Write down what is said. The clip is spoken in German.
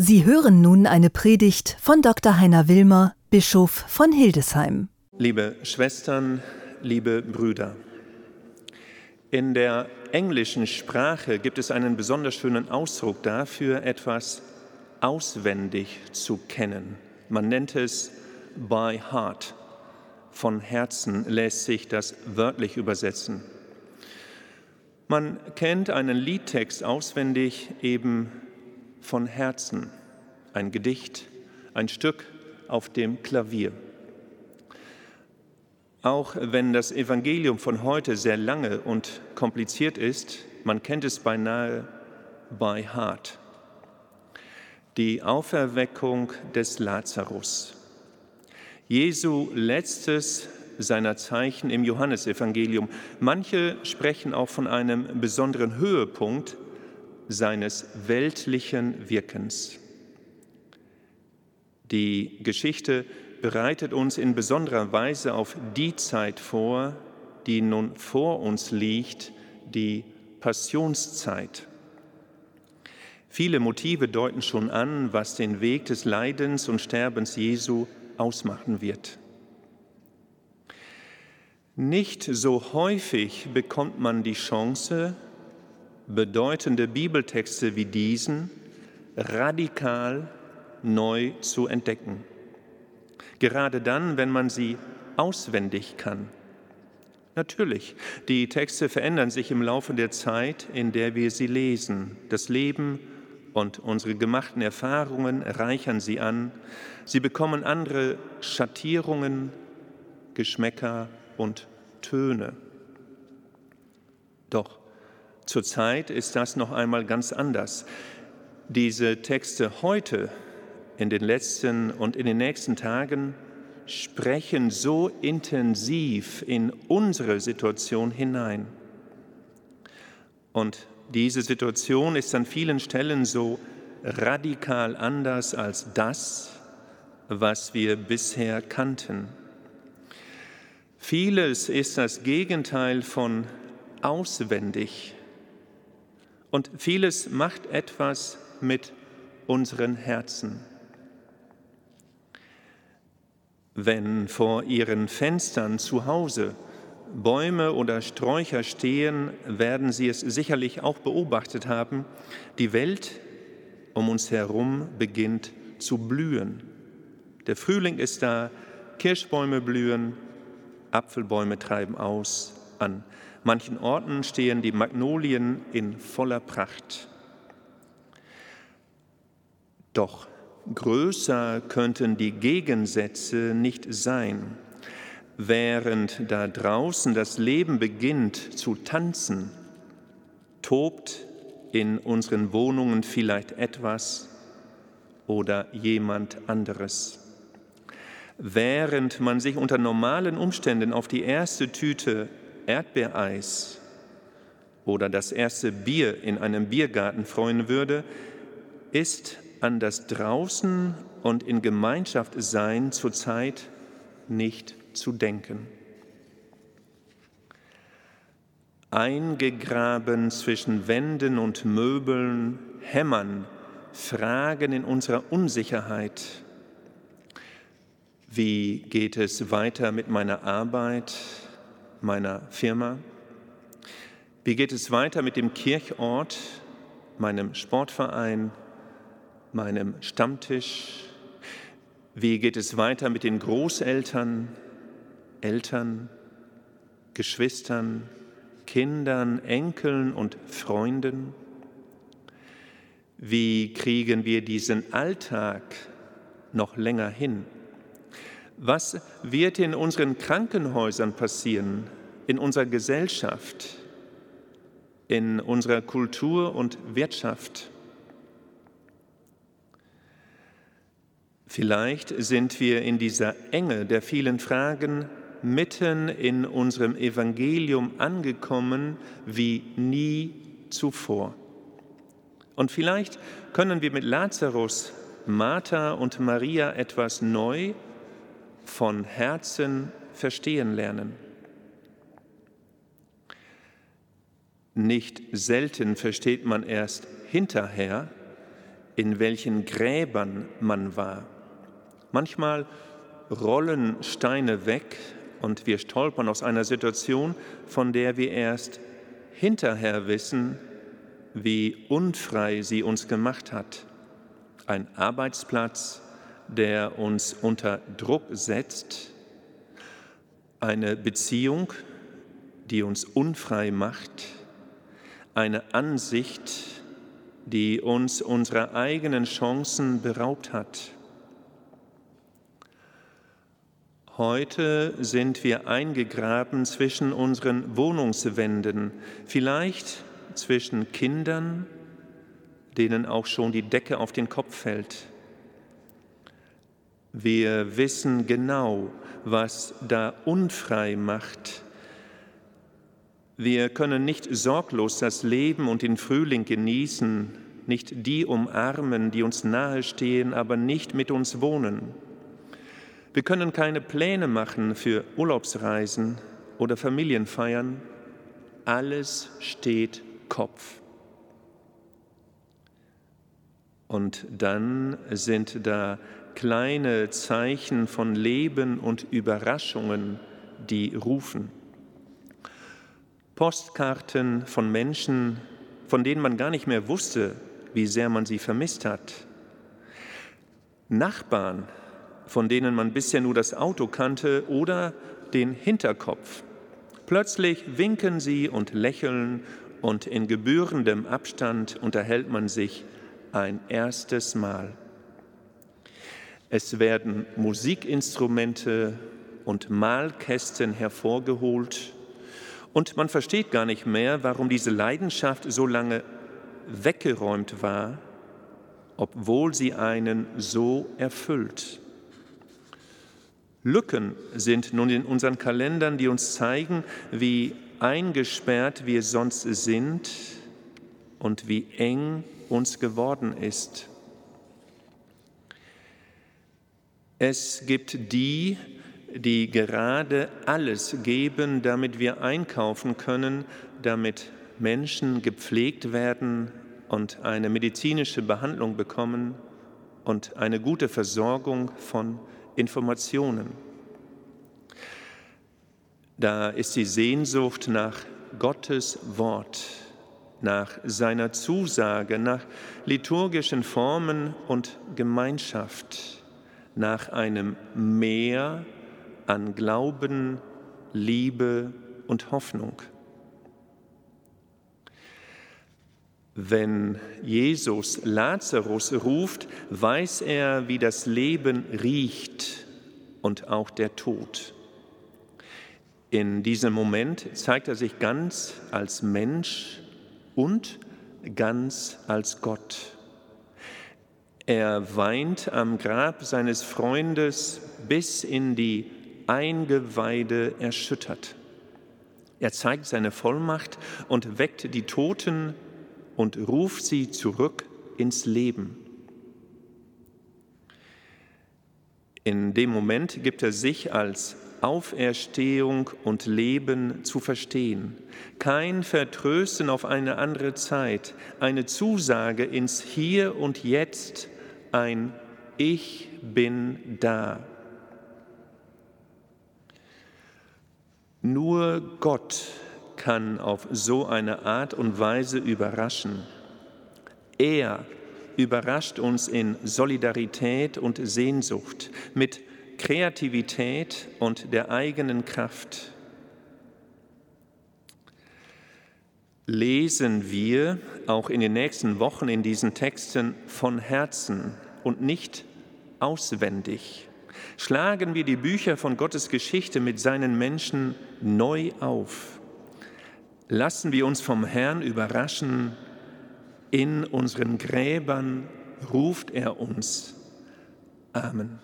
Sie hören nun eine Predigt von Dr. Heiner Wilmer, Bischof von Hildesheim. Liebe Schwestern, liebe Brüder, in der englischen Sprache gibt es einen besonders schönen Ausdruck dafür, etwas auswendig zu kennen. Man nennt es by heart. Von Herzen lässt sich das wörtlich übersetzen. Man kennt einen Liedtext auswendig eben von Herzen, ein Gedicht, ein Stück auf dem Klavier. Auch wenn das Evangelium von heute sehr lange und kompliziert ist, man kennt es beinahe by heart. Die Auferweckung des Lazarus. Jesu letztes seiner Zeichen im Johannesevangelium. Manche sprechen auch von einem besonderen Höhepunkt seines weltlichen Wirkens. Die Geschichte bereitet uns in besonderer Weise auf die Zeit vor, die nun vor uns liegt, die Passionszeit. Viele Motive deuten schon an, was den Weg des Leidens und Sterbens Jesu ausmachen wird. Nicht so häufig bekommt man die Chance, bedeutende Bibeltexte wie diesen radikal neu zu entdecken. Gerade dann, wenn man sie auswendig kann. Natürlich, die Texte verändern sich im Laufe der Zeit, in der wir sie lesen. Das Leben und unsere gemachten Erfahrungen reichern sie an. Sie bekommen andere Schattierungen, Geschmäcker und Töne. Doch Zurzeit ist das noch einmal ganz anders. Diese Texte heute, in den letzten und in den nächsten Tagen, sprechen so intensiv in unsere Situation hinein. Und diese Situation ist an vielen Stellen so radikal anders als das, was wir bisher kannten. Vieles ist das Gegenteil von auswendig und vieles macht etwas mit unseren Herzen. Wenn vor ihren Fenstern zu Hause Bäume oder Sträucher stehen, werden Sie es sicherlich auch beobachtet haben, die Welt um uns herum beginnt zu blühen. Der Frühling ist da, Kirschbäume blühen, Apfelbäume treiben aus an manchen Orten stehen die Magnolien in voller Pracht. Doch größer könnten die Gegensätze nicht sein. Während da draußen das Leben beginnt zu tanzen, tobt in unseren Wohnungen vielleicht etwas oder jemand anderes. Während man sich unter normalen Umständen auf die erste Tüte Erdbeereis oder das erste Bier in einem Biergarten freuen würde, ist an das Draußen und in Gemeinschaft sein zurzeit nicht zu denken. Eingegraben zwischen Wänden und Möbeln hämmern Fragen in unserer Unsicherheit. Wie geht es weiter mit meiner Arbeit? Meiner Firma? Wie geht es weiter mit dem Kirchort, meinem Sportverein, meinem Stammtisch? Wie geht es weiter mit den Großeltern, Eltern, Geschwistern, Kindern, Enkeln und Freunden? Wie kriegen wir diesen Alltag noch länger hin? Was wird in unseren Krankenhäusern passieren, in unserer Gesellschaft, in unserer Kultur und Wirtschaft? Vielleicht sind wir in dieser Enge der vielen Fragen mitten in unserem Evangelium angekommen wie nie zuvor. Und vielleicht können wir mit Lazarus, Martha und Maria etwas neu von Herzen verstehen lernen. Nicht selten versteht man erst hinterher, in welchen Gräbern man war. Manchmal rollen Steine weg und wir stolpern aus einer Situation, von der wir erst hinterher wissen, wie unfrei sie uns gemacht hat. Ein Arbeitsplatz, der uns unter Druck setzt, eine Beziehung, die uns unfrei macht, eine Ansicht, die uns unserer eigenen Chancen beraubt hat. Heute sind wir eingegraben zwischen unseren Wohnungswänden, vielleicht zwischen Kindern, denen auch schon die Decke auf den Kopf fällt. Wir wissen genau, was da unfrei macht. Wir können nicht sorglos das Leben und den Frühling genießen, nicht die umarmen, die uns nahestehen, aber nicht mit uns wohnen. Wir können keine Pläne machen für Urlaubsreisen oder Familienfeiern. Alles steht Kopf. Und dann sind da kleine Zeichen von Leben und Überraschungen, die rufen. Postkarten von Menschen, von denen man gar nicht mehr wusste, wie sehr man sie vermisst hat. Nachbarn, von denen man bisher nur das Auto kannte oder den Hinterkopf. Plötzlich winken sie und lächeln und in gebührendem Abstand unterhält man sich ein erstes Mal. Es werden Musikinstrumente und Malkästen hervorgeholt und man versteht gar nicht mehr, warum diese Leidenschaft so lange weggeräumt war, obwohl sie einen so erfüllt. Lücken sind nun in unseren Kalendern, die uns zeigen, wie eingesperrt wir sonst sind und wie eng uns geworden ist. Es gibt die, die gerade alles geben, damit wir einkaufen können, damit Menschen gepflegt werden und eine medizinische Behandlung bekommen und eine gute Versorgung von Informationen. Da ist die Sehnsucht nach Gottes Wort, nach seiner Zusage, nach liturgischen Formen und Gemeinschaft, nach einem Meer an Glauben, Liebe und Hoffnung. Wenn Jesus Lazarus ruft, weiß er, wie das Leben riecht und auch der Tod. In diesem Moment zeigt er sich ganz als Mensch und ganz als Gott. Er weint am Grab seines Freundes bis in die Eingeweide erschüttert. Er zeigt seine Vollmacht und weckt die Toten und ruft sie zurück ins Leben. In dem Moment gibt er sich als Auferstehung und Leben zu verstehen. Kein Vertrösten auf eine andere Zeit, eine Zusage ins Hier und Jetzt, ein Ich bin da. Nur Gott kann auf so eine Art und Weise überraschen. Er überrascht uns in Solidarität und Sehnsucht, mit Kreativität und der eigenen Kraft. Lesen wir auch in den nächsten Wochen in diesen Texten von Herzen und nicht auswendig. Schlagen wir die Bücher von Gottes Geschichte mit seinen Menschen neu auf Lassen wir uns vom Herrn überraschen. In unseren Gräbern ruft er uns. Amen.